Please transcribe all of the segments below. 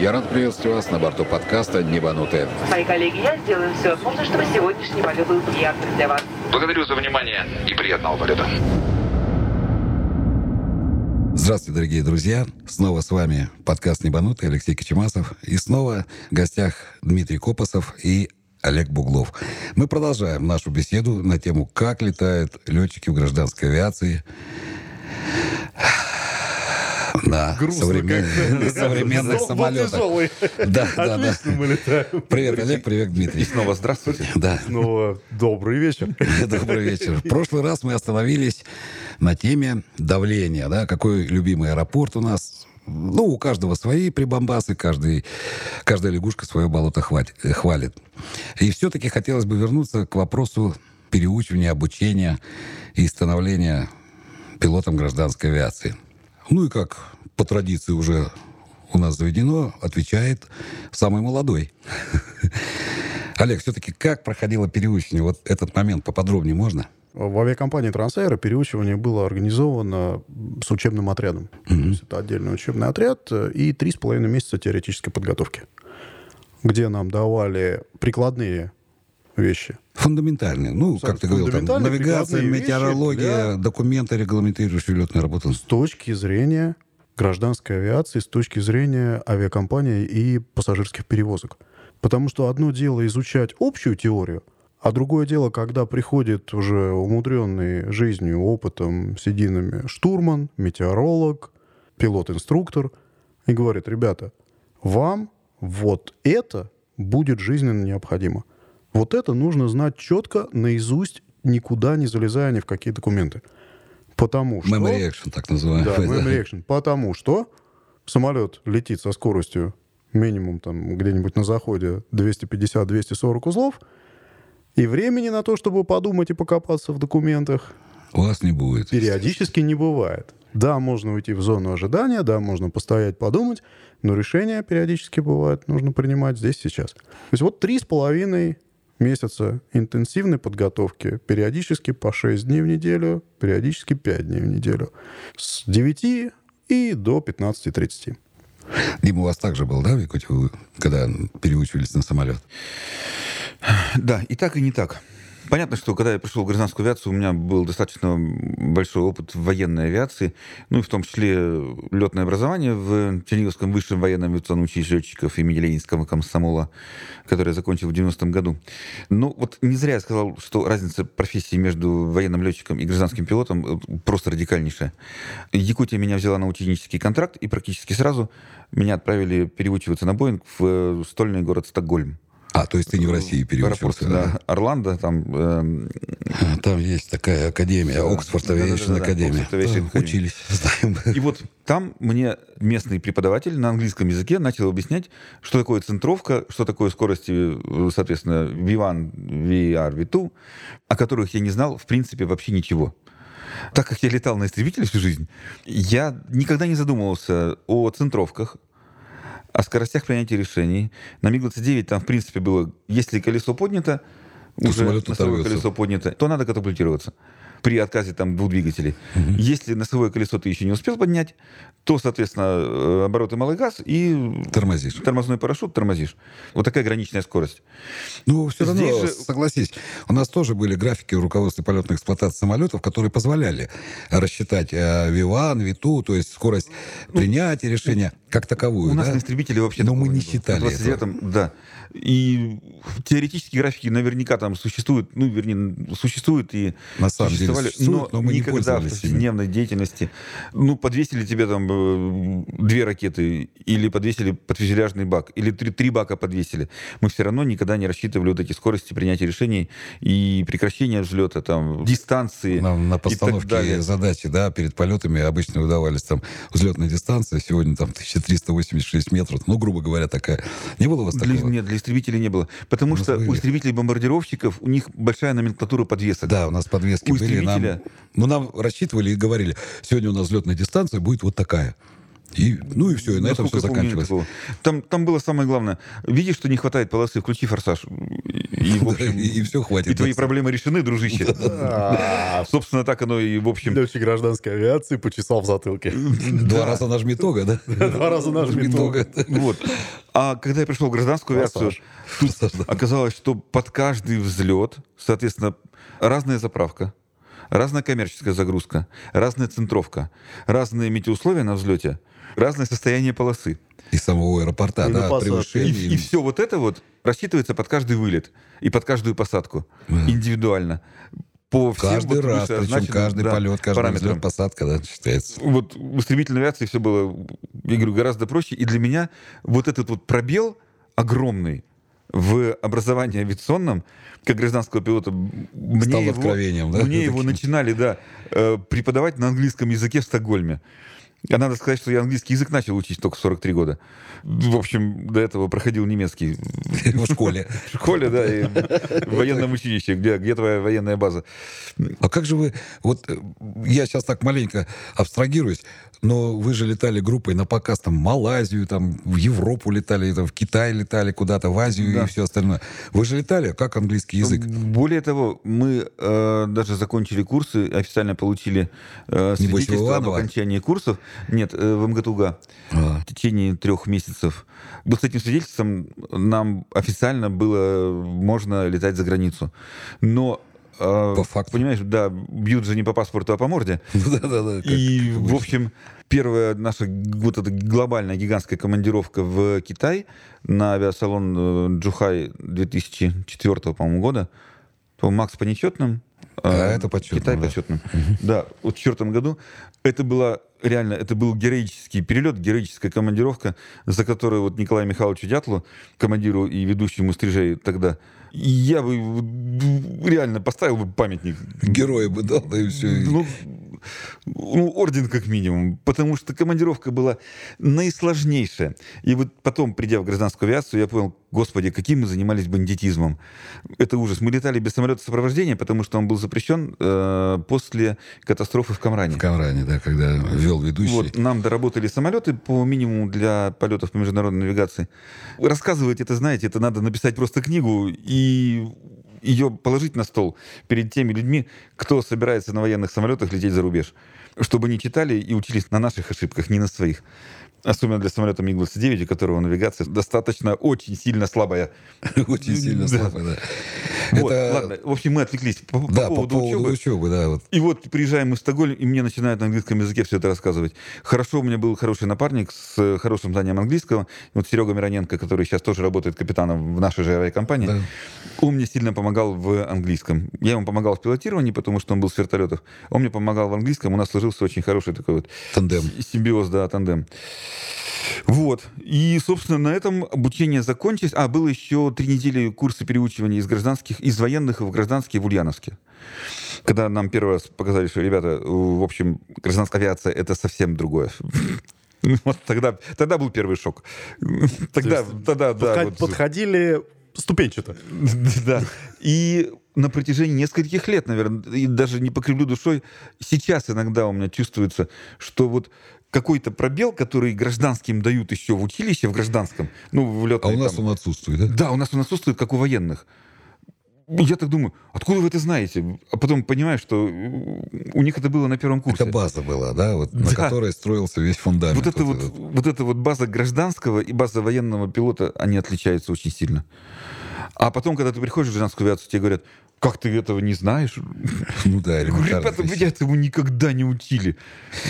Я рад приветствовать вас на борту подкаста «Небанутые». Мои коллеги, я сделаю все возможное, чтобы сегодняшний полет был приятным для вас. Благодарю за внимание и приятного полета. Здравствуйте, дорогие друзья. Снова с вами подкаст «Небанутый» Алексей Кочемасов. И снова в гостях Дмитрий Копосов и Олег Буглов. Мы продолжаем нашу беседу на тему, как летают летчики в гражданской авиации на современных Вот самолетах. Да, да, да. Мы летаем. Привет, Олег, привет, Дмитрий. Снова здравствуйте. Да, Снова добрый вечер. добрый вечер. В прошлый раз мы остановились на теме давления, да, какой любимый аэропорт у нас. Ну, у каждого свои прибамбасы, каждый, каждая лягушка свое болото хватит, хвалит. И все-таки хотелось бы вернуться к вопросу переучивания, обучения и становления пилотом гражданской авиации. Ну и как по традиции уже у нас заведено, отвечает самый молодой. Олег, все-таки как проходило переучивание? Вот этот момент поподробнее можно? В авиакомпании «Трансаэро» переучивание было организовано с учебным отрядом. То есть это отдельный учебный отряд и три с половиной месяца теоретической подготовки, где нам давали прикладные вещи. Фундаментальные. Ну, как ты говорил, там, навигация, вещи метеорология, для- документы, регламентирующие летную работу. С точки зрения гражданской авиации, с точки зрения авиакомпании и пассажирских перевозок. Потому что одно дело изучать общую теорию, а другое дело, когда приходит уже умудренный жизнью, опытом, сединами штурман, метеоролог, пилот-инструктор и говорит, ребята, вам вот это будет жизненно необходимо. Вот это нужно знать четко, наизусть, никуда не залезая ни в какие документы. Потому что... Memory action, так называемый. Да, memory action. Потому что самолет летит со скоростью минимум там где-нибудь на заходе 250-240 узлов, и времени на то, чтобы подумать и покопаться в документах, У вас не будет. периодически не бывает. Да, можно уйти в зону ожидания, да, можно постоять, подумать, но решения периодически бывает нужно принимать здесь, сейчас. То есть вот три с половиной месяца интенсивной подготовки, периодически по 6 дней в неделю, периодически 5 дней в неделю, с 9 и до 15.30. Дима, у вас также был, да, в Якутии, когда переучивались на самолет? Да, и так, и не так. Понятно, что когда я пришел в гражданскую авиацию, у меня был достаточно большой опыт в военной авиации, ну и в том числе летное образование в Черниговском высшем военном авиационном училище летчиков имени Ленинского комсомола, которое я закончил в 90-м году. Ну вот не зря я сказал, что разница профессии между военным летчиком и гражданским пилотом э, просто радикальнейшая. Якутия меня взяла на ученический контракт, и практически сразу меня отправили переучиваться на Боинг в э, стольный город Стокгольм. А, то есть ты не в России переучился? да, Орландо, там А, Там есть такая академия, Оксфорд Да-да-да-да, Академия. Да. Учились, знаем. И вот там мне местный преподаватель на английском языке начал объяснять, что такое центровка, что такое скорости, э, соответственно, V1, VR, V2, о которых я не знал, в принципе, вообще ничего. Так как я летал на истребителе всю жизнь, я никогда не задумывался о центровках, о скоростях принятия решений. На МиГ-29 там, в принципе, было, если колесо поднято, То уже колесо поднято, то надо катапультироваться при отказе там двух двигателей. Если носовое колесо ты еще не успел поднять, то, соответственно, э, обороты малый газ и Тормозишь. тормозной парашют тормозишь. Вот такая граничная скорость. Ну, все равно, Здесь же- согласись, у нас тоже были графики в руководстве полетной эксплуатации самолетов, которые позволяли рассчитать э, V1, V2, то есть скорость принятия решения как таковую. У нас да? на истребителе вообще Но мы не считали В 29-м, да. И теоретические графики наверняка там существуют, ну, вернее, существуют и На самом деле существовали, существуют, но мы не никогда в пользовались ими. повседневной деятельности, ну, подвесили тебе там э, две ракеты, или подвесили подфюзеляжный бак, или три, три бака подвесили. Мы все равно никогда не рассчитывали вот эти скорости принятия решений и прекращения взлета, там, дистанции на так постановке задачи, да, перед полетами обычно выдавались там взлетная дистанция, сегодня там 1386 метров, ну, грубо говоря, такая. Не было у вас такого? нет, для истребителей не было. Потому что были. у истребителей-бомбардировщиков у них большая номенклатура подвесок. Да, у нас подвески У были. Нам, истребителя- ну, нам рассчитывали и говорили, сегодня у нас взлетная дистанция будет вот такая. И, ну и все, и на этом все помню, заканчивалось. такого. Там, там было самое главное. Видишь, что не хватает полосы, включи форсаж. И, в общем, И все хватит. и твои проблемы решены, дружище. Собственно, так оно и, в общем... Летчик гражданской авиации почесал в затылке. Два раза нажми тога, да? Два раза нажми тога. Вот. А когда я пришел в гражданскую авиацию, оказалось, что под каждый взлет, соответственно, разная заправка, разная коммерческая загрузка, разная центровка, разные метеоусловия на взлете, разное состояние полосы. И самого аэропорта, И на да, посадке. И, превышение. все вот это вот рассчитывается под каждый вылет и под каждую посадку индивидуально. По всем Каждый вот раз, причем каждый да, полет, каждая параметрам. взлет, посадка, да, считается. Вот в истребительной авиации все было, я говорю, гораздо проще. И для меня вот этот вот пробел огромный в образовании авиационном, как гражданского пилота, мне Стал его, откровением, да? Мне его начинали, да, э, преподавать на английском языке в Стокгольме. А надо сказать, что я английский язык начал учить только в 43 года. В общем, до этого проходил немецкий В школе. в школе, да, и в военном училище, где, где твоя военная база. А как же вы... Вот э, я сейчас так маленько абстрагируюсь, но вы же летали группой на показ там в Малайзию, там в Европу летали, там, в Китай летали куда-то, в Азию Да. и все остальное. Вы же летали? Как английский язык? Более того, мы э, даже закончили курсы, официально получили э, свидетельство об окончании курсов. Нет, э, в МГТУГА. А. В течение трех месяцев. Вот с этим свидетельством нам официально было можно летать за границу. Но э, По факту. Понимаешь, да, бьют же не по паспорту, а по морде. Да-да-да. как И, в общем, первая наша вот эта глобальная гигантская командировка в Китай на авиасалон э, Джухай 2004, по-моему, года, то Макс по нечетным, А э, это по чётным, Китай да. по чётным. Да, вот в четвертом году это была реально, это был героический перелет, героическая командировка, за которую вот Николаю Михайловичу Дятлу, командиру и ведущему стрижей тогда, я бы реально поставил бы памятник Героя бы дал, да и все. ну, ну, орден как минимум, потому что командировка была наисложнейшая. И вот потом, придя в гражданскую авиацию, я понял, господи, каким мы занимались бандитизмом. Это ужас. Мы летали без самолета сопровождения, потому что он был запрещен э, после катастрофы в Камране. В Камране, да, когда вел ведущий. Вот, нам доработали самолеты по минимуму для полетов по международной навигации. Рассказывать это, знаете, это надо написать просто книгу и ее положить на стол перед теми людьми, кто собирается на военных самолетах лететь за рубеж. Чтобы не читали и учились на наших ошибках, не на своих. Особенно для самолета МиГ-29, у которого навигация достаточно очень сильно слабая. Очень сильно Да. слабо, да. Вот, Это- ладно, в общем, мы отвлеклись по, по Да, по поводу поводу учебы. учебы, да. Вот. И вот приезжаем мы в Стокгольм, и мне начинают на английском языке все это рассказывать. Хорошо, у меня был хороший напарник с э, хорошим знанием английского. Вот Серега Мироненко, который сейчас тоже работает капитаном в нашей же авиакомпании, Да. он мне сильно помогал в английском. Я ему помогал в пилотировании, потому что он был с вертолетов. Он мне помогал в английском. У нас сложился очень хороший такой вот Тандем. симбиоз, да, тандем. Вот. И, собственно, на этом обучение закончилось. А, было еще три недели курса переучивания из гражданских, из военных в гражданские в Ульяновске. Когда нам первый раз показали, что, ребята, в общем, гражданская авиация — это совсем другое. Вот тогда, тогда был первый шок. Тогда, тогда, да. Вот- Подходили ступенчато. да. И на протяжении нескольких лет, наверное, и даже не покривлю душой, сейчас иногда у меня чувствуется, что вот какой-то пробел, который гражданским дают еще в училище, в гражданском, ну, в А летной у нас там. он отсутствует, да? Да, у нас он отсутствует, как у военных. Я так думаю, откуда вы это знаете? А потом понимаю, что у них это было на первом курсе. Это база была, да, вот, на Да. которой строился весь фундамент. Вот это вот, этот. вот эта вот база гражданского и база военного пилота, они отличаются очень сильно. А потом, когда ты приходишь в гражданскую авиацию, тебе говорят, как ты этого не знаешь? Ну да, элементарно. ребята, меня этому никогда не учили.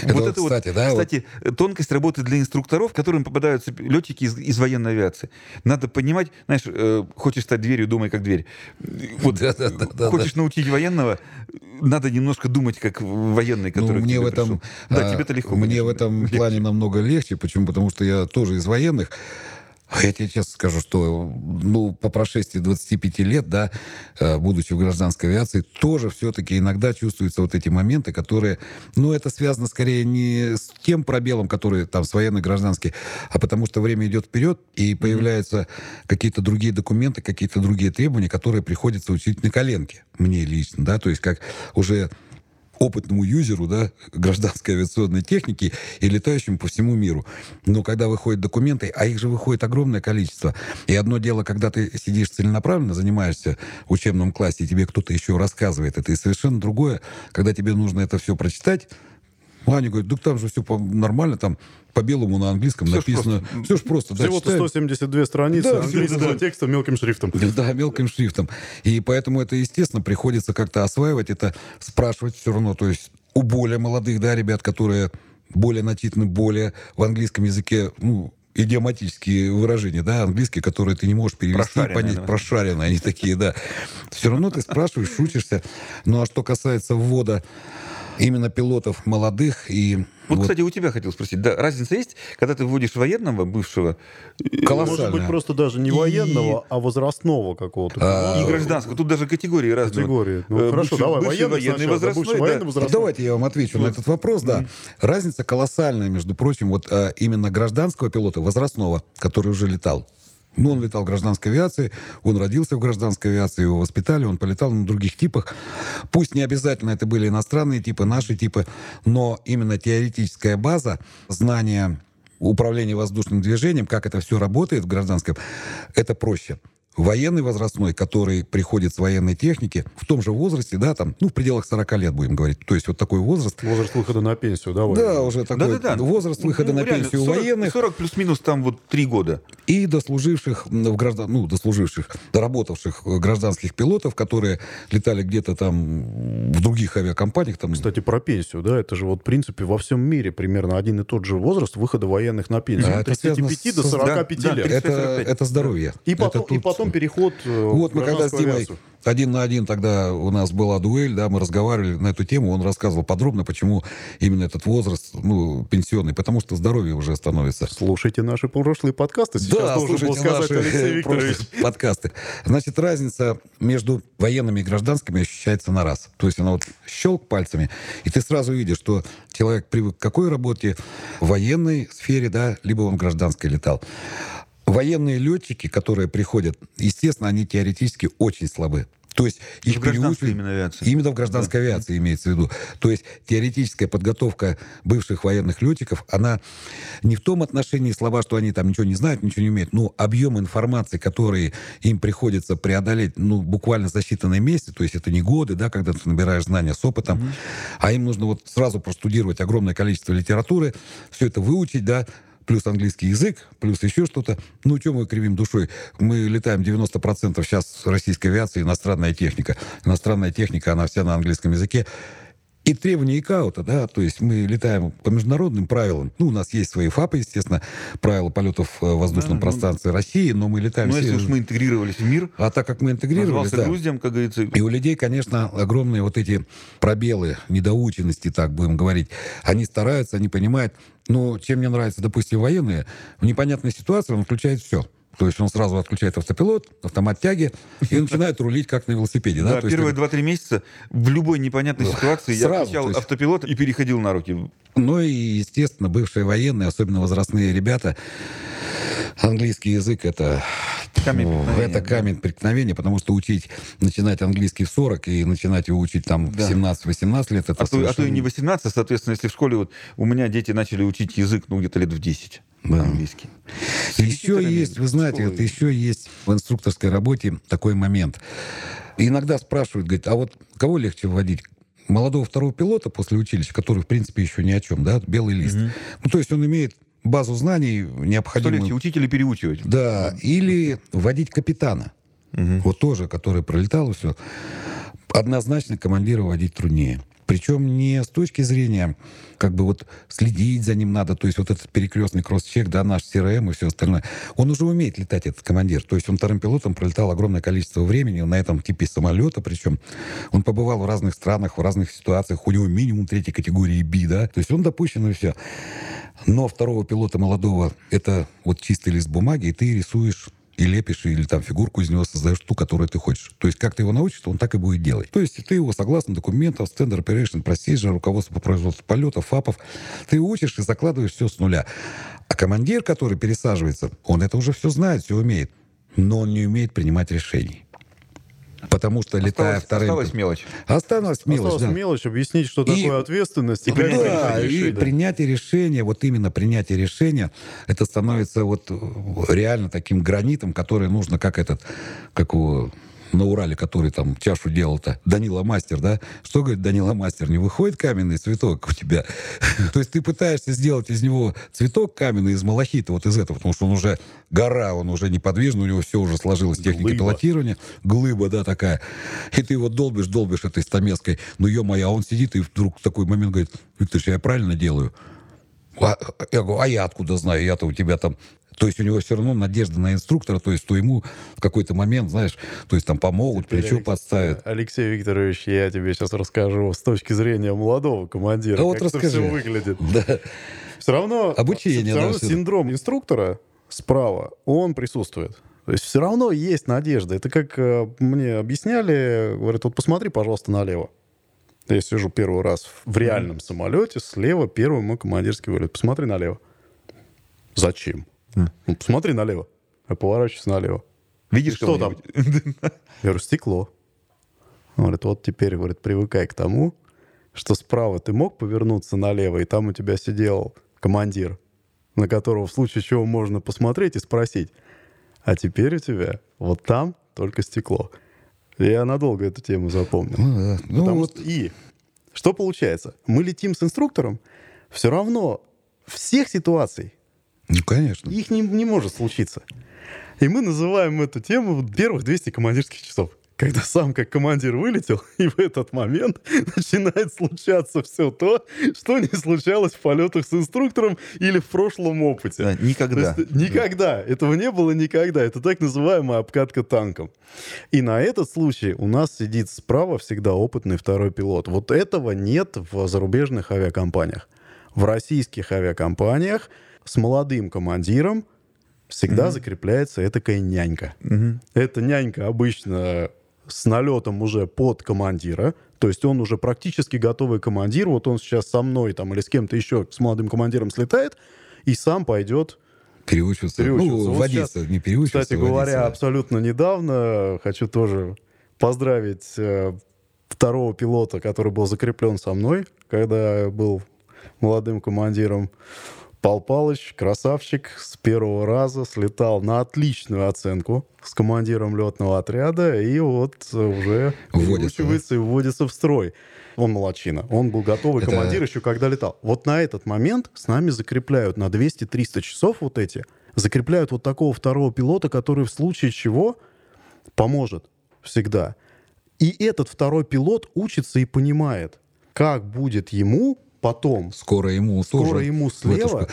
Это вот, кстати, да, вот- кстати, тонкость работы для инструкторов, которым попадаются летчики из, из военной авиации. Надо понимать, знаешь, э, хочешь стать дверью, думай как дверь. Вот, Да-да-да-да-да. хочешь научить военного, надо немножко думать как военный, Ну, который к мне тебе в этом, пришел. Да, а, тебе-то легко. Мне конечно, в этом легче. плане намного легче. Почему? Потому что я тоже из военных. А Я тебе честно скажу, что ну, по прошествии 25 лет, да, э, будучи в гражданской авиации, тоже все-таки иногда чувствуются вот эти моменты, которые, ну, это связано скорее не с тем пробелом, который там с военной гражданский, а потому что время идет вперед, и появляются какие-то другие документы, какие-то другие требования, которые приходится учить на коленке, мне лично, да, то есть как уже опытному юзеру, да, гражданской авиационной техники и летающему по всему миру. Но когда выходят документы, а их же выходит огромное количество. И одно дело, когда ты сидишь целенаправленно, занимаешься в учебном классе, и тебе кто-то еще рассказывает это, и совершенно другое, когда тебе нужно это все прочитать, Аня говорит, да там же все нормально, там по белому на английском Всё ж написано. просто. Все ж просто. да, Всего-то читаем. 172 страницы Да, английского да, да. текста мелким шрифтом. Да, мелким шрифтом. И поэтому это, естественно, приходится как-то осваивать это, спрашивать все равно. То есть у более молодых, да, ребят, которые более начитаны, более в английском языке, ну, идиоматические выражения, да, английские, которые ты не можешь перевести, Прошаренные, понять, да. прошаренные они такие, да. Все равно ты спрашиваешь, шутишься. Ну, а что касается ввода именно пилотов молодых и... Вот, вот кстати, у тебя хотел спросить, да, разница есть, когда ты вводишь военного бывшего колоссальная. Может быть, просто даже не И- военного, а возрастного какого-то. А, и гражданского? Тут даже категории разные. Категории. Ну, Э, хорошо, бывший- давай, бывший военный военный сначала, возрастной, бывший да. военный возрастной. давайте я вам отвечу на этот вопрос, да. Разница колоссальная, между прочим, вот а, именно гражданского пилота, возрастного, который уже летал. Ну, он летал в гражданской авиации, он родился в гражданской авиации, его воспитали, он полетал на других типах. Пусть не обязательно это были иностранные типы, наши типы, но именно теоретическая база, знание управления воздушным движением, как это все работает в гражданском, это проще. Военный возрастной, который приходит с военной техники, в том же возрасте, да, там, ну, в пределах 40 лет, будем говорить. То есть вот такой возраст. Возраст выхода на пенсию, давай. Да, уже такой Да-да-да. возраст выхода Ну, на реально, пенсию у 40 военных 40 плюс-минус там вот три года. и дослуживших в граждан, ну, дослуживших, доработавших гражданских пилотов, которые летали где-то там в других авиакомпаниях. Там, Кстати, про пенсию, да, это же вот, в принципе, во всем мире примерно один и тот же возраст выхода военных на пенсию. А От это связано 35 до с- 45 да, да, лет. это, 35. это здоровье. И Это потом, и тут- потом переход э, Вот мы когда с Димой авиацию. один на один тогда у нас была дуэль, да, мы разговаривали на эту тему, он рассказывал подробно, почему именно этот возраст, ну, пенсионный, потому что здоровье уже становится. Слушайте наши прошлые подкасты. Сейчас да, должен был слушайте сказать наши Алексей Викторович. подкасты. Значит, разница между военными и гражданскими ощущается на раз. То есть она вот щелк пальцами, и ты сразу видишь, что человек привык к какой работе в военной сфере, да, либо он в гражданской летал. Военные летчики, которые приходят, естественно, они теоретически очень слабы. То есть их В гражданской переучивают- именно авиации. Именно в гражданской авиации имеется в виду. То есть теоретическая подготовка бывших военных летчиков, она не в том отношении слова, что они там ничего не знают, ничего не умеют, но объем информации, который им приходится преодолеть, ну, буквально за считанные месяцы, то есть это не годы, да, когда ты набираешь знания с опытом, а им нужно вот сразу простудировать огромное количество литературы, все это выучить, да, плюс английский язык, плюс еще что-то. Ну, что мы кривим душой? Мы летаем 90% сейчас российской авиации иностранная техника. Иностранная техника, она вся на английском языке. И требования ИКАУТа, да, то есть мы летаем по международным правилам. Ну, у нас есть свои ФАПы, естественно, правила полетов э, в воздушном Да, ну, пространстве России, но мы летаем все... если уж мы интегрировались в мир, А так как мы интегрировались, да, груздем, как говорится, и у людей, конечно, огромные вот эти пробелы, недоученности, так будем говорить. Они стараются, они понимают. Но чем мне нравится, допустим, военные, в непонятной ситуации он включает все. То есть он сразу отключает автопилот, автомат тяги и начинает рулить как на велосипеде. Да, Да, первые это- два-три месяца в любой непонятной ситуации я включал автопилот и переходил на руки. Ну и, естественно, бывшие военные, особенно возрастные ребята, английский язык это, Камень ну, это да. камень преткновения, потому что учить, начинать английский в 40 и начинать его учить там в Да. 17-18 лет, это А то, а то и совершенно- не 18, соответственно, если в школе вот у меня дети начали учить язык, ну, где-то лет в 10 Да. английский. С Еще есть, вы знаете, школы. вот еще есть в инструкторской работе такой момент. Иногда спрашивают, говорят, а вот кого легче вводить? Молодого второго пилота после училища, который, в принципе, еще ни о чем, да, белый лист. Ну, то есть он имеет базу знаний Что необходимую. легче, учить или переучивать? Да, или вводить капитана. Вот тоже, который пролетал и все. Однозначно командира водить труднее. Причем не с точки зрения, как бы вот следить за ним надо, то есть вот этот перекрестный кросс-чек, да, наш CRM и все остальное. Он уже умеет летать, этот командир. То есть он вторым пилотом пролетал огромное количество времени на этом типе самолета, причем он побывал в разных странах, в разных ситуациях, у него минимум третьей категории B, да, то есть он допущен и все. Но второго пилота молодого это вот чистый лист бумаги, и ты рисуешь и лепишь, или там фигурку из него создаешь ту, которую ты хочешь. То есть как ты его научишь, он так и будет делать. То есть ты его согласно документам, Standard Operation Procedure, руководство по производству полетов, ФАПов, ты учишь и закладываешь все с нуля. А командир, который пересаживается, он это уже все знает, все умеет, но он не умеет принимать решений. Потому что, летая Осталась, вторым... осталась мелочь. Осталась мелочь, Осталась да. мелочь объяснить, что И- такое ответственность. и принять Да, решение. и принятие решения, вот именно принятие решения, это становится вот э, реально таким гранитом, который нужно, как этот, как у на Урале, который там чашу делал-то, Данила Мастер, да? Что говорит Данила Мастер? Не выходит каменный цветок у тебя? То есть ты пытаешься сделать из него цветок каменный из малахита, вот из этого, потому что он уже гора, он уже неподвижный, у него все уже сложилось, техника Глыба. пилотирования, глыба, да, такая. И ты его долбишь, долбишь этой стамеской. Ну, ё-моё, а он сидит и вдруг в такой момент говорит, Виктор, я правильно делаю? А, я говорю, а я откуда знаю? Я-то у тебя там... То есть у него все равно надежда на инструктора, то есть то ему в какой-то момент, знаешь, то есть там помогут, плечо Алекс- подставят. Алексей Викторович, я тебе сейчас расскажу с точки зрения молодого командира, Да вот как это расскажи. все выглядит. Да. Все равно, Обучение, все да, равно всё. синдром инструктора справа, он присутствует. То есть все равно есть надежда. Это как э, мне объясняли, говорят, вот посмотри, пожалуйста, налево. Я сижу первый раз в реальном самолете, слева первый мой командирский вылет. Посмотри налево. Зачем? Ну, посмотри налево. Я поворачиваюсь налево. Видишь Что там? Я говорю, стекло. Он говорит, вот теперь, говорит, привыкай к тому, что справа ты мог повернуться налево, и там у тебя сидел командир, на которого в случае чего можно посмотреть и спросить. А теперь у тебя вот там только стекло. Я надолго эту тему запомнил. Ну, да. Ну, Потому вот что- И что получается? Мы летим с инструктором, все равно всех ситуаций Ну, конечно. их не, не может случиться. И мы называем эту тему первых 200 командирских часов. Когда сам как командир вылетел, и в этот момент начинает случаться все то, что не случалось в полетах с инструктором или в прошлом опыте. Да, никогда. То есть никогда. Этого не было никогда. Это так называемая обкатка танком. И на этот случай у нас сидит справа всегда опытный второй пилот. Вот этого нет в зарубежных авиакомпаниях. В российских авиакомпаниях с молодым командиром всегда закрепляется этакая нянька. Эта нянька обычно с налетом уже под командира, то есть он уже практически готовый командир, вот он сейчас со мной там или с кем-то еще, с молодым командиром слетает, и сам пойдет Переучиваться. переучиваться. Ну, Вот водиться, сейчас, не переучиваться, Кстати говоря, водиться. абсолютно недавно хочу тоже поздравить э, второго пилота, который был закреплен со мной, когда я был молодым командиром. Пал Палыч, красавчик, с первого раза слетал на отличную оценку с командиром летного отряда и вот уже Вводится, и вводится в строй. Он молочина. Он был готовый Это- командир еще когда летал. Вот на этот момент с нами закрепляют на 200-300 часов вот эти, закрепляют вот такого второго пилота, который в случае чего поможет всегда. И этот второй пилот учится и понимает, как будет ему потом Скоро ему Скоро тоже ему эту слева школу.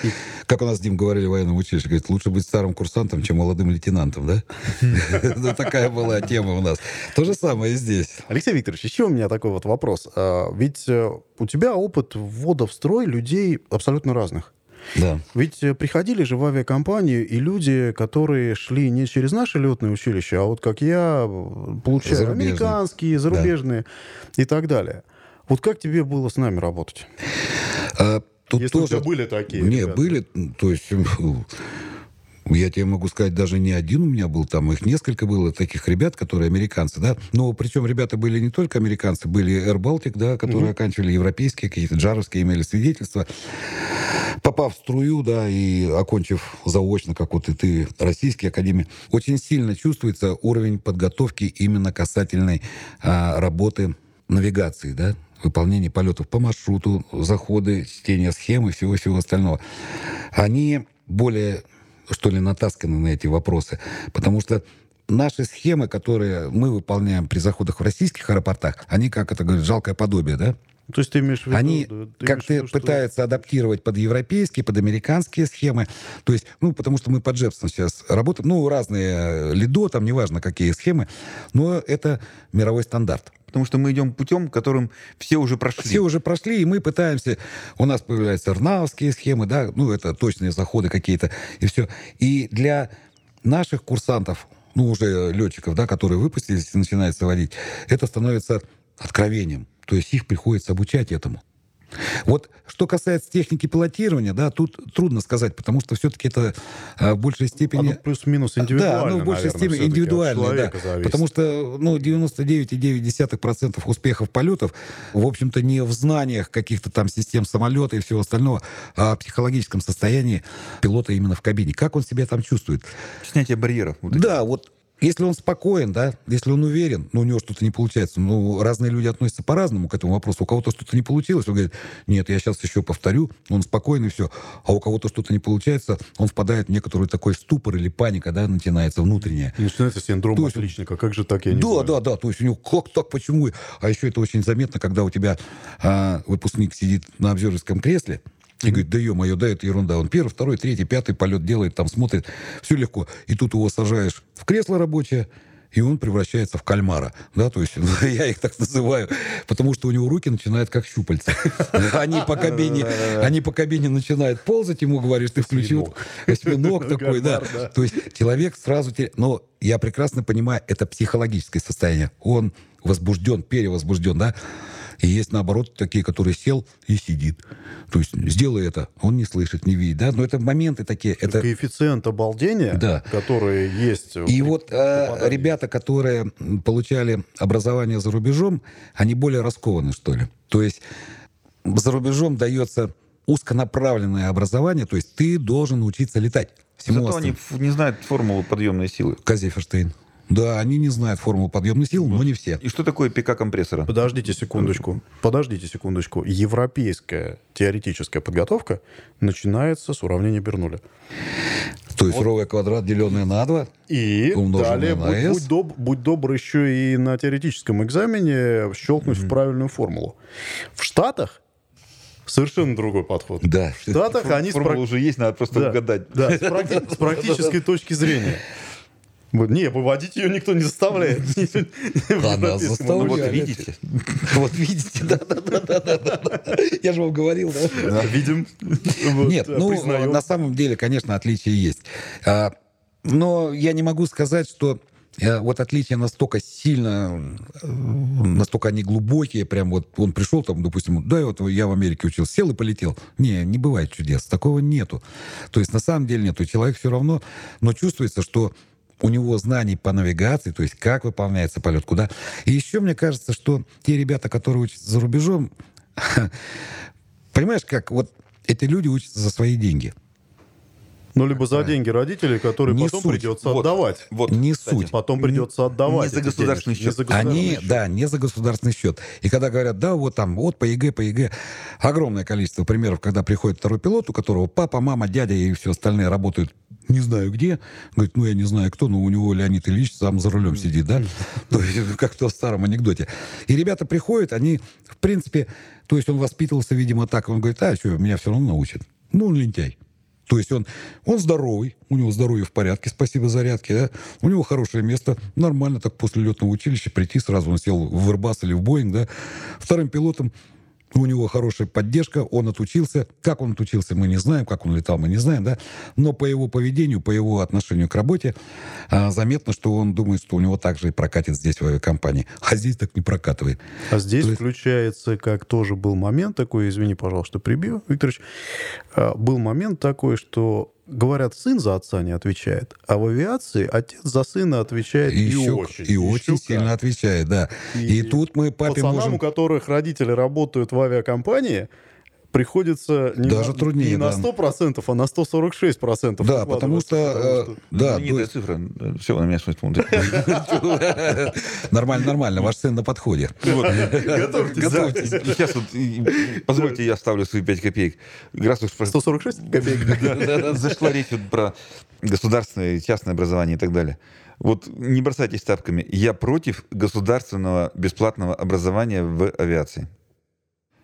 Как у нас с Дим говорили в военном училище, говорит, лучше быть старым курсантом, чем молодым лейтенантом, да? Ну, Такая была тема у нас. То же самое и здесь. Алексей Викторович, еще у меня такой вот вопрос. А, Ведь э, у тебя опыт ввода в строй людей абсолютно разных. Да. Ведь э, приходили же в авиакомпанию и люди, которые шли не через наше летное училище, а вот как я, э, получаю Зарубежные. американские, зарубежные и так далее. Вот как тебе было с нами работать? А тут Если у тоже... тебя были такие Не, ребята. были, то есть... Я тебе могу сказать, даже не один у меня был, там их несколько было таких ребят, которые американцы, да. Но причем ребята были не только американцы, были Air Baltic, да, которые оканчивали европейские, какие-то джаровские имели свидетельства. Попав в струю, да, и окончив заочно, как вот и ты, российские академии, очень сильно чувствуется уровень подготовки именно касательной а, работы навигации, да, выполнения полетов по маршруту, заходы, чтение схемы, всего-всего остального. Они более, что ли, натасканы на эти вопросы, потому что наши схемы, которые мы выполняем при заходах в российских аэропортах, они, как это говорят, жалкое подобие, да? То есть ты имеешь в виду... Они да, как-то виду, что- пытаются адаптировать под европейские, под американские схемы. То есть, ну, потому что мы по Джепсону сейчас работаем, ну, разные э, лидо, там неважно какие схемы, но это мировой стандарт. Потому что мы идем путем, которым все уже прошли. Все уже прошли, и мы пытаемся... У нас появляются рнаовские схемы, да, ну, это точные заходы какие-то, и все. И для наших курсантов, ну, уже летчиков, да, которые выпустились и начинают водить, это становится откровением. То есть их приходится обучать этому. Вот что касается техники пилотирования, да, тут трудно сказать, потому что все-таки это а, в большей степени... Оно плюс-минус индивидуально, Да, ну, в большей наверное, степени индивидуально, да. зависит. Потому что, ну, 99,9% успехов полетов, в общем-то, не в знаниях каких-то там систем самолета и всего остального, а в психологическом состоянии пилота именно в кабине. Как он себя там чувствует? Снятие барьеров. вот. Да, вот если он спокоен, да, если он уверен, но у него что-то не получается, ну, разные люди относятся по-разному к этому вопросу. У кого-то что-то не получилось, он говорит, нет, я сейчас еще повторю, он спокойный, все. А у кого-то что-то не получается, он впадает в некоторый такой ступор или паника, да, начинается внутренняя. И начинается синдром То есть- отличника. Как же так, я не да, знаю. да, да. То есть у него как так, почему? А еще это очень заметно, когда у тебя а, выпускник сидит на обзорском кресле и говорит, да ё-моё, да, это ерунда. Он первый, второй, третий, пятый полет делает, там смотрит, все легко. И тут его сажаешь в кресло рабочее, и он превращается в кальмара, да, то есть я их так называю, потому что у него руки начинают как щупальца. Они по кабине, они по кабине начинают ползать, ему говоришь, ты включил осьминог такой, да. То есть человек сразу... Но я прекрасно понимаю, это психологическое состояние. Он возбужден, перевозбужден, да? И есть, наоборот, такие, которые сел и сидит. То есть сделай это, он не слышит, не видит, да? Но это моменты такие. Это... Коэффициент обалдения, Да. который есть... И при вот э, ребята, которые получали образование за рубежом, они более раскованы, что ли. То есть за рубежом дается узконаправленное образование, то есть ты должен учиться летать. Всему Зато они остальному. ф- не знают формулу подъемной силы. Казеферштейн. Да, они не знают формулу подъемной силы, но не все. И что такое ПК компрессора? Подождите секундочку. Подождите секундочку. Европейская теоретическая подготовка начинается с уравнения Бернуля. То есть ровый квадрат, деленный на 2. И Умноженное далее, на будь, S. будь доб- будь добр еще и на теоретическом экзамене щелкнуть в правильную формулу. В Штатах совершенно другой подход. Да. В Штатах они с Формула прак- уже есть, надо просто Да, угадать. Да, с, практи- с практической точки зрения. Вот, Не, выводить ее никто не заставляет. Она Написано. заставляет. Вот видите. Вот видите, да, да, да, да, да, да, да. Я же вам говорил, да. Да, Видим. Нет, ну, на самом деле, конечно, отличия есть. А, Но я не могу сказать, что э, вот отличия настолько сильно, э, настолько они глубокие, прям вот он пришел там, допустим, да, вот я в Америке учился, сел и полетел. Не, не бывает чудес, такого нету. То есть на самом деле нету. Человек все равно, но чувствуется, что у него знаний по навигации, то есть как выполняется полет, куда. И еще мне кажется, что те ребята, которые учатся за рубежом, понимаешь, как вот эти люди учатся за свои деньги. Ну, либо за деньги родителей, которые Не потом суть. придется Вот. отдавать. Вот, не кстати. суть. Потом придется отдавать. не за государственный денежки. Не счет. за государственный Они, счет. да, не за государственный счет. И когда говорят, да, вот там, вот по ЕГЭ, по ЕГЭ, огромное количество примеров, когда приходит второй пилот, у которого папа, мама, дядя и все остальные работают не знаю где. Говорит, ну, я не знаю кто, но у него Леонид Ильич сам за рулем сидит, да? То есть, как в том старом анекдоте. И ребята приходят, они, в принципе, то есть он воспитывался, видимо, так. Он говорит, а, что, меня все равно научат. Ну, он лентяй. То есть он, он здоровый, у него здоровье в порядке, спасибо зарядке, да? у него хорошее место, нормально так после летного училища прийти, сразу он сел в Airbus или в Боинг, да? Вторым пилотом у него хорошая поддержка, он отучился. Как он отучился, мы не знаем, как он летал, мы не знаем, да? Но по его поведению, по его отношению к работе а, заметно, что он думает, что у него также и прокатит здесь в авиакомпании. А здесь так не прокатывает. А здесь То есть- включается, как тоже был момент такой, извини, пожалуйста, прибью, Викторович, а, был момент такой, что говорят, сын за отца не отвечает, а в авиации отец за сына отвечает и, И, еще, очень. и очень еще сильно отвечает, да. И, И тут мы папе Пацанам, можем... у которых родители работают в авиакомпании, приходится не, Даже на, труднее, не на да. 100%, а на 146%. Да, потому что... э, потому да, Знаменитая то цифра. Все, на меня смотрит. есть- Нормально, нормально, ваш сын на подходе. Готовьтесь. Сейчас вот, позвольте, я ставлю свои 5 копеек. Раз уж про- 146 копеек. зашла речь вот про государственное и частное образование и так далее. Вот не бросайтесь тапками. Я против государственного бесплатного образования в авиации.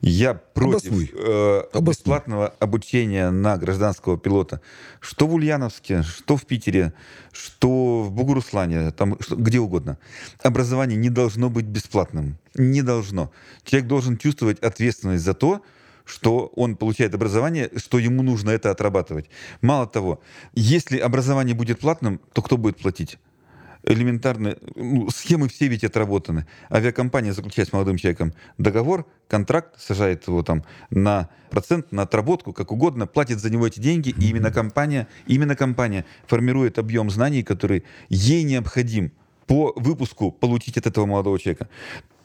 Я против э, бесплатного обучения на гражданского пилота. Что в Ульяновске, что в Питере, что в Бугуруслане, там, что- где угодно. Образование не должно быть бесплатным. Не должно. Человек должен чувствовать ответственность за то, что он получает образование, что ему нужно это отрабатывать. Мало того, если образование будет платным, то кто будет платить? Элементарно, ну, схемы все ведь отработаны. Авиакомпания заключает с молодым человеком договор, контракт, сажает его там на процент, на отработку, как угодно, платит за него эти деньги, и именно компания, именно компания формирует объем знаний, который ей необходим по выпуску получить от этого молодого человека.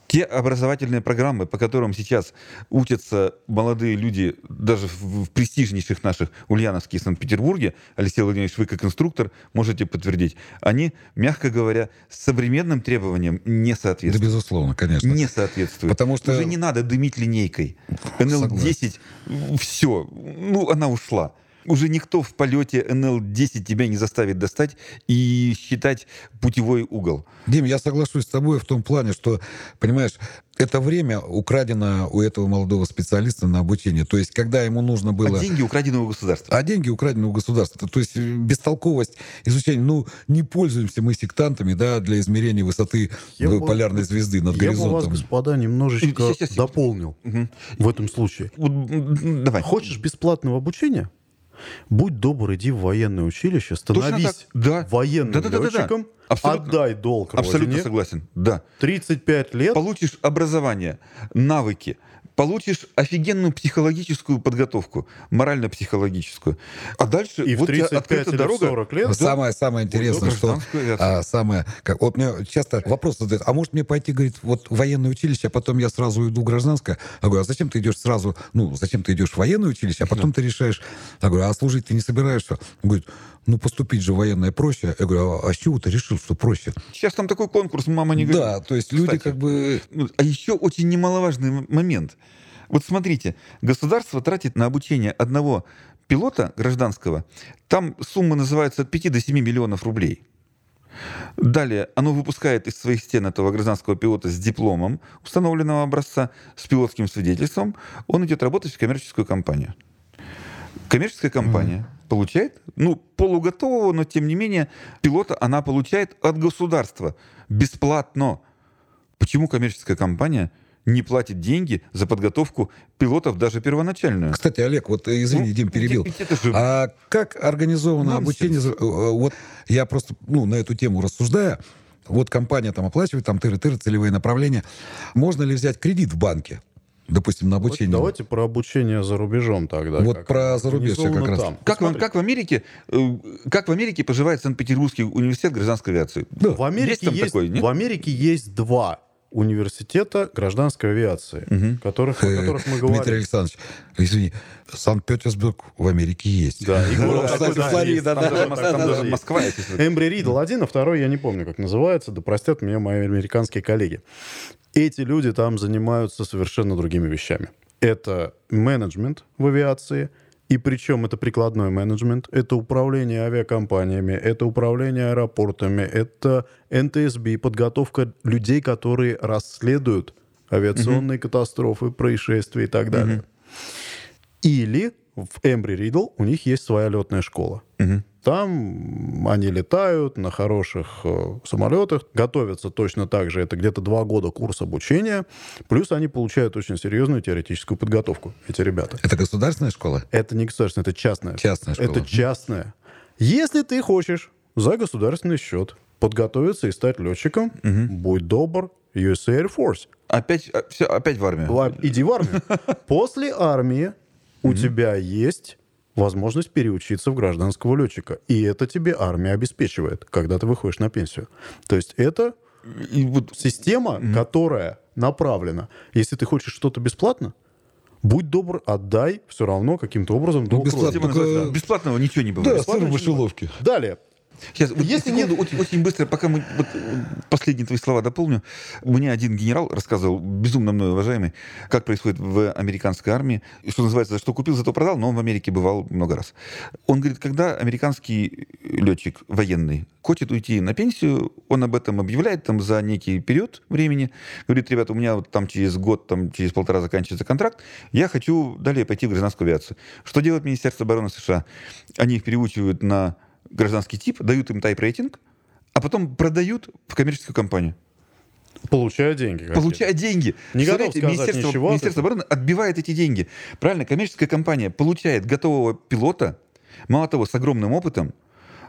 Те образовательные программы, по которым сейчас учатся молодые люди, даже в, престижнейших наших Ульяновске и Санкт-Петербурге, Алексей Владимирович, вы как инструктор можете подтвердить, они, мягко говоря, современным требованиям не Да, соответствуют. безусловно, конечно. Не соответствует. Потому что- Уже не надо дымить линейкой. НЛ-10, все, ну, она ушла. Уже никто в полете НЛ-10 тебя не заставит достать и считать путевой угол. Дим, я соглашусь с тобой в том плане, что, понимаешь, это время украдено у этого молодого специалиста на обучение. То есть, когда ему нужно было... А деньги украдены у государства. А деньги украдены у государства. То есть э, бестолковость изучения. Ну, не пользуемся мы сектантами, да, для измерения высоты Я э, бы- полярной звезды над Я бы вас, горизонтом. господа, немножечко Сейчас, сейчас, сейчас. дополнил Мгм. в этом случае. Вот, Давай. Хочешь бесплатного обучения? Будь добр, иди в военное училище, становись да. военным Да-да-да-да-да. летчиком, Абсолютно. отдай долг Абсолютно родине, согласен. Да. 35 лет, Получишь образование, навыки, получишь офигенную психологическую подготовку, морально-психологическую. А дальше и в вот тебе 35 открыта или в дорога. 40 лет Самое, самое интересное, что гражданскую авиацию. а, самое, как, вот мне часто вопрос задают, а может мне пойти, говорит, вот в военное училище, а потом я сразу уйду в гражданское? Я говорю, а зачем ты идешь сразу, ну, зачем ты идешь в военное училище, а потом ты решаешь, я говорю, а служить ты не собираешься? Он говорит, ну, поступить же в военное проще. Я говорю, а, а с чего ты решил, что проще? Сейчас там такой конкурс, мама не говорит. Да, то есть люди Кстати. как бы... Ну, А еще очень немаловажный момент. Вот смотрите, государство тратит на обучение одного пилота гражданского, там сумма называется от 5 до 7 миллионов рублей. Далее, оно выпускает из своих стен этого гражданского пилота с дипломом установленного образца, с пилотским свидетельством, он идет работать в коммерческую компанию. Коммерческая компания получает, ну, полуготового, но тем не менее, пилота она получает от государства бесплатно. Почему коммерческая компания не платит деньги за подготовку пилотов даже первоначальную? Кстати, Олег, вот э, извини, Ну, Дим, перебил. же А как организовано нонсенс. обучение? за- э, э, Вот я просто, ну, на эту тему рассуждая, вот компания там оплачивает, там тыры-тыры, целевые направления. Можно ли взять кредит в банке, допустим, на обучение? Давайте про обучение за рубежом тогда. Вот как про зарубежье как раз. там. Как, в- как в Америке, э, как в Америке поживает Санкт-Петербургский университет гражданской авиации? Да. В Америке Есть есть, такой, нет? в Америке есть два университета гражданской авиации, которых, о Э, которых мы Дмитрий говорим. Александрович, извини, Санкт-Петербург в Америке есть. Да, и город такой, да, Флорида, да. Москва. Эмбри Ридл один, а второй я не помню, как называется, да простят меня мои американские коллеги. Эти люди там занимаются совершенно другими вещами. Это менеджмент в авиации, и причем это прикладной менеджмент, это управление авиакомпаниями, это управление аэропортами, это НТСБ, подготовка людей, которые расследуют авиационные катастрофы, происшествия и так далее. Или в Эмбри Ридл у них есть своя летная школа. Там они летают на хороших э, самолетах, готовятся точно так же. Это где-то два года курс обучения. Плюс они получают очень серьезную теоретическую подготовку, эти ребята. Это государственная школа? Это не государственная, это частная. Частная школа. Это частная. Если ты хочешь за государственный счет подготовиться и стать летчиком, будь добр, USA Air Force. Опять, а, всё, опять в армию. Иди в армию. После армии у тебя есть возможность переучиться в гражданского летчика. И это тебе армия обеспечивает, когда ты выходишь на пенсию. То есть это И вот система, которая направлена. Если ты хочешь что-то бесплатно, будь добр, отдай все равно каким-то образом долг бесплатно Только- «Бесплатного ничего не Да, бывает». сыр в мышеловке. Далее. Сейчас, вот Если секунду, нет- очень, очень быстро, пока мы вот, э, последние твои слова дополню. Мне один генерал рассказывал, безумно мной уважаемый, как происходит в американской армии. Что называется, что купил, зато продал, но он в Америке бывал много раз. Он говорит, когда американский летчик военный хочет уйти на пенсию, он об этом объявляет там за некий период времени. Говорит, ребята, у меня вот там через год, там через полтора заканчивается контракт, я хочу далее пойти в гражданскую авиацию. Что делает Министерство обороны США? Они их переучивают на гражданский тип, дают им тайп-рейтинг, а потом продают в коммерческую компанию. Получая деньги. какие-то. Получая деньги. Не готов сказать Министерство, ничего Министерство обороны отбивает эти деньги. Правильно, коммерческая компания получает готового пилота, мало того, с огромным опытом,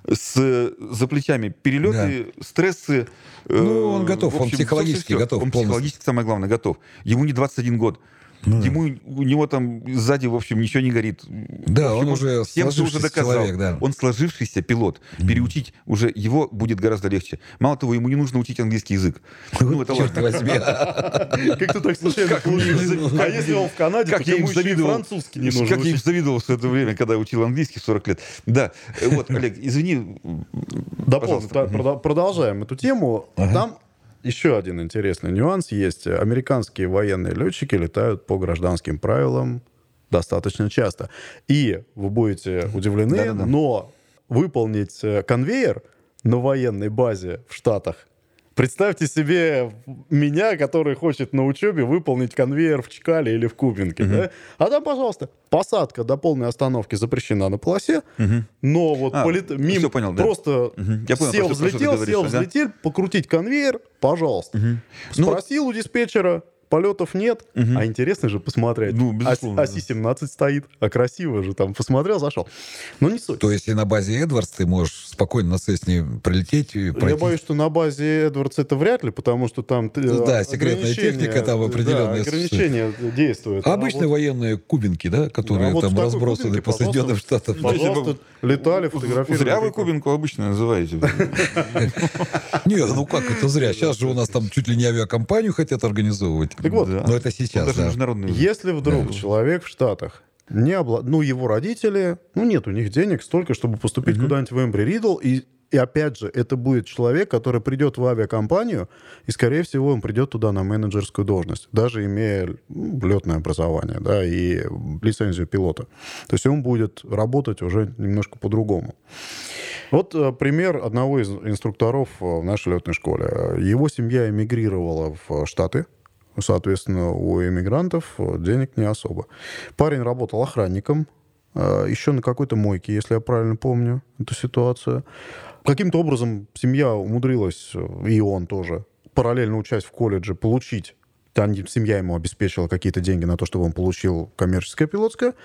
с за плечами перелеты, стрессы. э, Ну, он готов, в он психологически всё-всё-всё. готов Он полностью. психологически, самое главное, готов. Ему не 21 год. Ему, у него там сзади, в общем, ничего не горит. Да, общем, он уже всем всё уже сложившийся доказал. человек, да. Он сложившийся пилот. Переучить уже его будет гораздо легче. Мало того, ему не нужно учить английский язык. Ну, это Черт возьми. Как-то так случайно. А если он в Канаде, Как я ему им еще и завидовал. французский не нужно Как я им завидовал в это время, когда учил английский в 40 лет. Да, вот, Олег, извини. Прода- продолжаем эту тему. Там еще один интересный нюанс есть. Американские военные летчики летают по гражданским правилам достаточно часто. И вы будете удивлены, Да-да-да. но выполнить э, конвейер на военной базе в Штатах Представьте себе меня, который хочет на учебе выполнить конвейер в Чкале или в Кубинке. Да? А там, пожалуйста, посадка до полной остановки запрещена на полосе, но вот А, полет- мимо понял, да. просто Мгм. Я понял, сел, про что- взлетел, говоришь, сел, ага. взлетел, покрутить конвейер, пожалуйста. Ну, Спросил у диспетчера, полетов нет, а интересно же посмотреть. Ну, безусловно, а Си-17 стоит, а красиво же там посмотрел, зашел. Но не суть. То есть и на базе Эдвардс ты можешь спокойно на Сесне прилететь и Я пройти. боюсь, что на базе Эдвардс это вряд ли, потому что там Ну да, секретная техника там определенная Да, ограничения действуют. А обычные вот- военные кубинки, да, которые а вот там разбросаны кубинке, по Соединенным Штатам. Пожалуйста, летали, фотографировали. Зря вы Кубинку обычно называете. Не, ну как это зря? Сейчас же у нас там чуть ли не авиакомпанию хотят организовывать. Так вот, Да. Но это сейчас, Даже да. международный. Если вдруг человек в Штатах не обла... ну, его родители, ну, нет у них денег столько, чтобы поступить куда-нибудь в Эмбри Ридл, и, и опять же, это будет человек, который придет в авиакомпанию, и, скорее всего, он придет туда на менеджерскую должность, даже имея ну, летное образование, да, и лицензию пилота. То есть он будет работать уже немножко по-другому. Вот э, пример одного из инструкторов э, в нашей летной школе. Его семья эмигрировала в Штаты, Соответственно, у иммигрантов э, денег не особо. Парень работал охранником, э, еще на какой-то мойке, если я правильно помню эту ситуацию. Каким-то образом семья умудрилась, э, и он тоже, параллельно учась в колледже, получить семья ему обеспечила какие-то деньги на то, чтобы он получил коммерческое пилотское.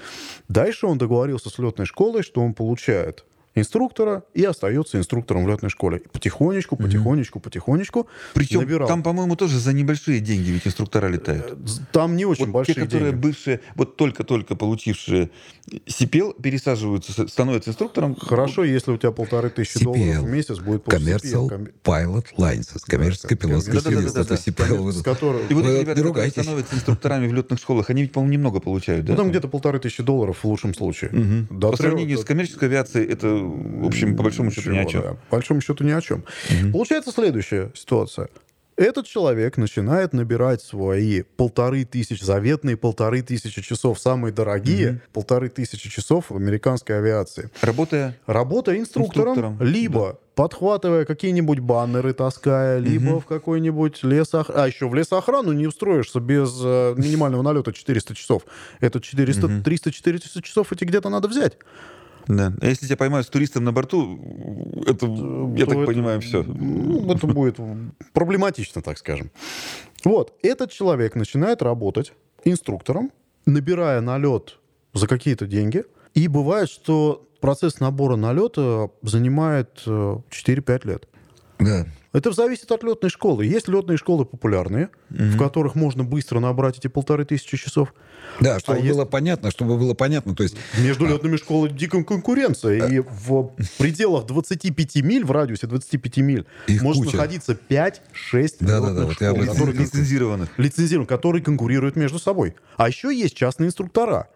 Дальше он договорился с летной школой, что он получает инструктора и остается инструктором в летной школе. И потихонечку, потихонечку, потихонечку Причем набирал. там, по-моему, тоже за небольшие деньги ведь инструктора летают. Там не очень Вот большие те, которые деньги. бывшие, вот только-только получившие СИПЕЛ, пересаживаются, становятся инструктором. Хорошо, если у тебя полторы тысячи CPL. долларов в месяц будет Commercial CPL, Pilot License, коммерческое пилотское да-да-да-да-да. свидетельство. Это CPL. И вот ребята, которые становятся инструкторами в летных школах, они ведь, по-моему, немного получают, да? Ну, там где-то полторы тысячи долларов в лучшем случае. По сравнению с коммерческой авиацией, это, в общем, по большому счету, ни о чем. да. По большому счету ни о чем. Получается следующая ситуация. Этот человек начинает набирать свои полторы тысячи, заветные полторы тысячи часов, самые дорогие полторы тысячи часов в американской авиации. Работая Работая инструктором, Инструктором, либо подхватывая какие-нибудь баннеры, таская, либо в какой-нибудь лесох... А еще в лесоохрану не устроишься без э, минимального налета 400 часов. Это 400, 300-400 часов эти где-то надо взять. Да. А если тебя поймают с туристом на борту, это, я то так это- понимаю, все. Это будет проблематично, так скажем. Вот, этот человек начинает работать инструктором, набирая налет за какие-то деньги. И бывает, что процесс набора налета занимает э, 4-5 лет. Да. Это зависит от летной школы. Есть летные школы популярные, в которых можно быстро набрать эти полторы тысячи часов. Да, чтобы А было понятно, чтобы было понятно, то есть Между летными школами дикая конкуренция. И в пределах 25 миль, в радиусе 25 миль, Их может куча. находиться 5-6 Да-да-да, летных вот я об школ, этом которые, Лицензированных. лицензированы, которые конкурируют между собой. А еще есть частные инструктора,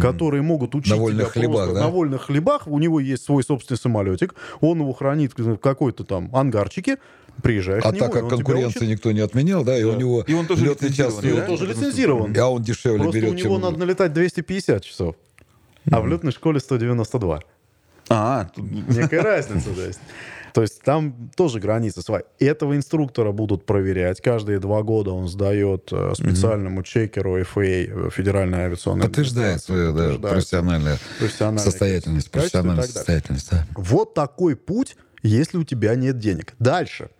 которые могут учить На вольных тебя хлебах, просто да? на вольных хлебах. У него есть свой собственный самолетик, он его хранит в какой-то там ангарчике, приезжаешь А к нему, так как конкуренции никто не отменял, да, и у него И он тоже летный час, И да? он тоже лицензирован. а он дешевле Просто берет, у него чем... надо налетать 250 часов. А в летной школе 192. А, тут- Некая разница, то есть. То есть там тоже границы свои. Этого инструктора будут проверять. Каждые два года он сдает э, специальному чекеру FAA, э, Федеральная авиационная Подтверждает свою да, Подтверждает профессиональную профессиональное состоятельность, профессиональную состоятельность. Да. Вот такой путь, если у тебя нет денег. Дальше.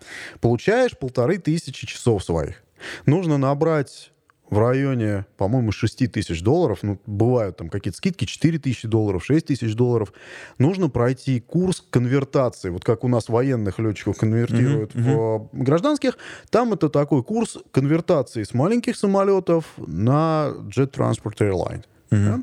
Получаешь полторы тысячи часов своих. Нужно набрать в районе, по-моему, 6 тысяч долларов, ну, бывают там какие-то скидки, 4 тысячи долларов, 6 тысяч долларов, нужно пройти курс конвертации. Вот как у нас военных летчиков конвертируют в э, гражданских, там это такой курс конвертации с маленьких самолетов на Jet Transport Airline. Да?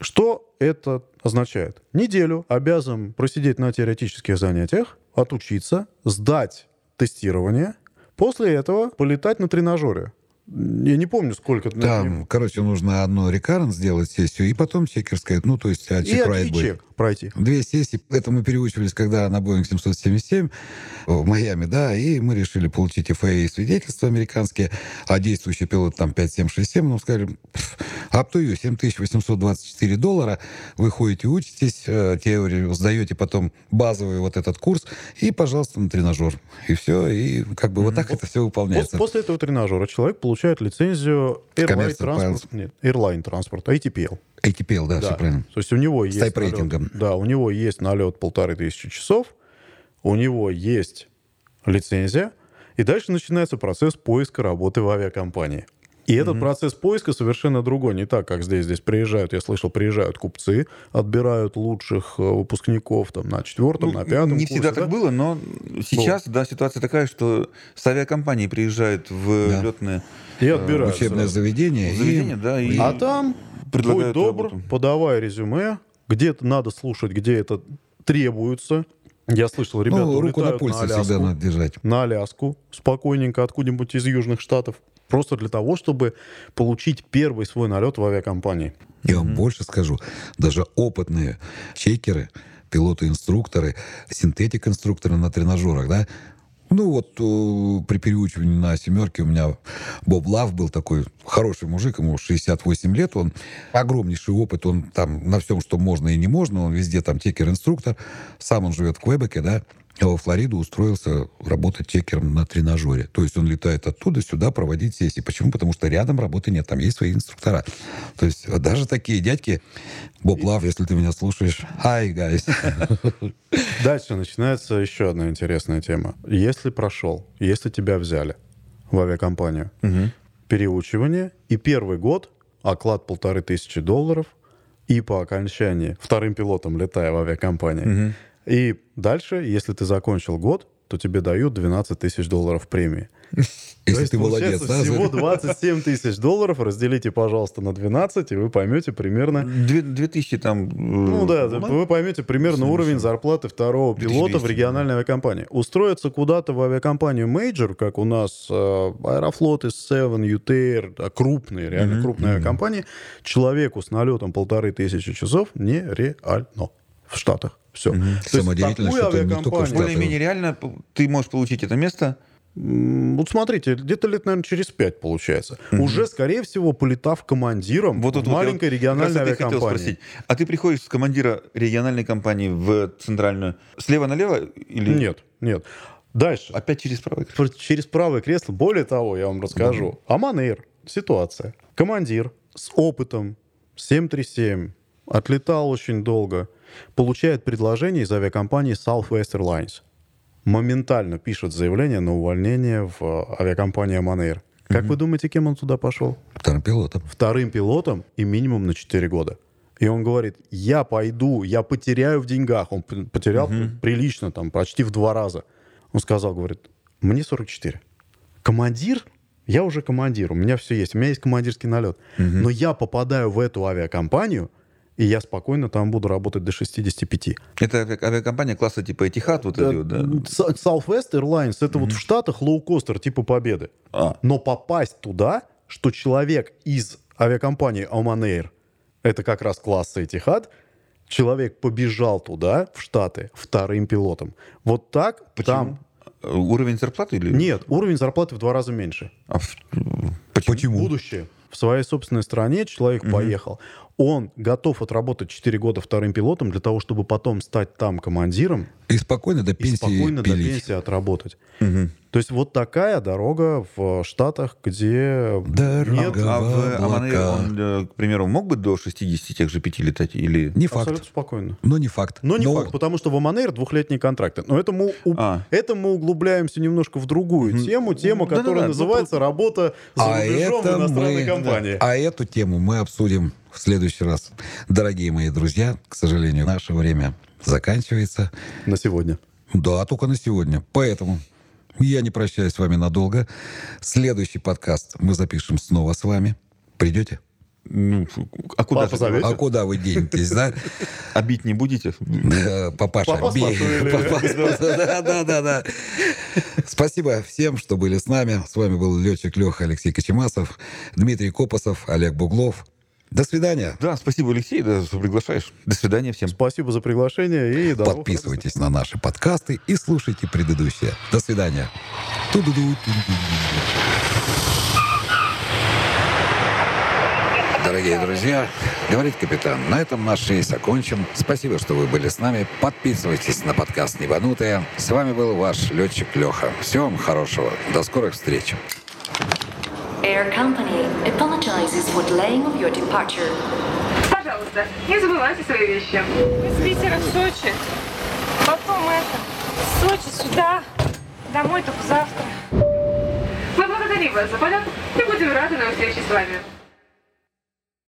Что это означает? Неделю обязан просидеть на теоретических занятиях, отучиться, сдать тестирование, после этого полетать на тренажере. Я не помню, сколько... Там, короче, нужно одну рекаррент сделать сессию, и потом чекерская, ну, то есть а, чек-райт и будет. чек пройти. Две сессии. Это мы переучивались, когда на Boeing 777 в Майами, да, и мы решили получить FAA свидетельства американские, а действующий пилот там 5767, ну, сказали, up to you, 7824 доллара, вы ходите, учитесь, э, теорию сдаете потом базовый вот этот курс, и, пожалуйста, на тренажер. И все, и как бы вот так это все выполняется. После этого тренажера человек получает лицензию Airline Transport, нет, Airline Transport, ATPL. ATPL, да, Да. все правильно. То есть у него есть тайп-рейтингом. налет- да, у него есть налет полторы тысячи часов, у него есть лицензия, и дальше начинается процесс поиска работы в авиакомпании. И этот процесс поиска совершенно другой. Не так, как здесь. Здесь приезжают, я слышал, приезжают купцы, отбирают лучших э, выпускников там, на четвертом, Ну, на пятом не курсе, всегда да? так было, но сейчас, да, ситуация такая, что с авиакомпанией приезжают в Да. летные И отбирают. Учебное сразу. заведение. и- да, и А там, предлагают будь добр, работу. подавай резюме, где-то надо слушать, где это требуется. Я слышал, ребята ну, руку на пульсе Аляску. всегда надо держать. на Аляску, спокойненько, откуда-нибудь из Южных Штатов, просто для того, чтобы получить первый свой налет в авиакомпании. Я вам больше скажу. Даже опытные чекеры, пилоты-инструкторы, синтетик-инструкторы на тренажерах, да, ну вот э, при переучивании на семерке у меня Боб Лав был такой хороший мужик, ему 68 лет, он огромнейший опыт, он там на всем, что можно и не можно, он везде там чекер-инструктор, сам он живет в Квебеке, да, а во Флориду устроился работать чекером на тренажере. То есть он летает оттуда сюда проводить сессии. Почему? Потому что рядом работы нет, там есть свои инструктора. То есть даже такие дядьки, Боб Лав, если ты меня слушаешь, hi, guys. Дальше начинается еще одна интересная тема. Если прошел, если тебя взяли в авиакомпанию, переучивание, и первый год оклад полторы тысячи долларов, и по окончании вторым пилотом летая в авиакомпании. И дальше, если ты закончил год, то тебе дают 12 тысяч долларов премии. Если есть, ты молодец, да? Всего 27 тысяч долларов разделите, пожалуйста, на 12, и вы поймете примерно... Две, две тысячи там... э, Ну да, вы поймете примерно уровень зарплаты второго пилота в 2200, региональной авиакомпании. Устроиться куда-то в авиакомпанию Major, как у нас э, Аэрофлот, S7, UTR, крупные, реально крупные авиакомпании, человеку с налетом полторы тысячи часов нереально в Штатах. Все. Самодеятельно, что-то не только Штатах. Более-менее реально ты можешь получить это место. Вот смотрите, где-то лет, наверное, через пять получается. Уже, скорее всего, полетав командиром Вот вот маленькой как региональной раз это и хотел авиакомпании. спросить. А ты приходишь с командира региональной компании в центральную слева налево или Нет, нет. Дальше. опять через правый? Пр- через правое кресло. Более того, я вам расскажу. Аман Эйр. Ситуация. Командир с опытом 737 отлетал очень долго. Получает предложение из авиакомпании Southwest Airlines. Моментально пишет заявление на увольнение в э, авиакомпании Аман Эйр. Как вы думаете, кем он туда пошел? Вторым пилотом. Вторым пилотом и минимум на 4 года. И он говорит, я пойду, я потеряю в деньгах. Он потерял прилично, там, почти в два раза. Он сказал, говорит, мне 44. Командир? Я уже командир, у меня все есть, у меня есть командирский налет. Но я попадаю в эту авиакомпанию, и я спокойно там буду работать до 65. Это ави- авиакомпания класса типа Etihad, вот эти вот, да? Southwest Airlines это вот в Штатах лоукостер типа Победы. А. Но попасть туда, что человек из авиакомпании Oman Air, это как раз класса Etihad, человек побежал туда, в Штаты, вторым пилотом. Вот так Почему? там... Э, Уровень зарплаты или? Нет, уровень зарплаты в два раза меньше. А в- почему? Почему? Будущее. В своей собственной стране человек поехал. Он готов отработать 4 года вторым пилотом для того, чтобы потом стать там командиром И спокойно до и пенсии спокойно до пенсии отработать. То есть вот такая дорога в Штатах, где Дорога нет А в. Аманейр он, э, к примеру, мог бы до 60 тех же пяти летать? Или... Не факт. абсолютно спокойно. Но не факт. Но не факт, потому что в Аманейр двухлетние контракты. Но это мы, у- А. это мы углубляемся немножко в другую тему, тему, Да-да-да, которая ну, называется «Работа за А рубежом в иностранной мы- компании». А эту тему мы обсудим в следующий раз. Дорогие мои друзья, к сожалению, наше время заканчивается. На сегодня. Да, только на сегодня. Поэтому я не прощаюсь с вами надолго. Следующий подкаст мы запишем снова с вами. Придете? Ну, а куда Папа. А куда вы денетесь, да? А бить не будете? Папаша, бей. Да, да, да, да. Спасибо всем, что были с нами. С вами был летчик Леха Алексей Кочемасов, Дмитрий Копосов, Олег Буглов. До свидания. Да, спасибо, Алексей, да, что приглашаешь. До свидания всем. Спасибо за приглашение и до Подписывайтесь на наши подкасты и слушайте предыдущие. До свидания. Дорогие друзья, говорит капитан, на этом наш рейс окончен. Спасибо, что вы были с нами. Подписывайтесь на подкаст «Небанутые». С вами был ваш летчик Леха. Всего вам хорошего. До скорых встреч. Air Company apologizes for delaying of your departure. Пожалуйста, не забывайте свои вещи. Из Питера в Сочи. Потом это, Сочи сюда. Домой только завтра. Мы благодарим вас за полет и будем рады на встрече с вами.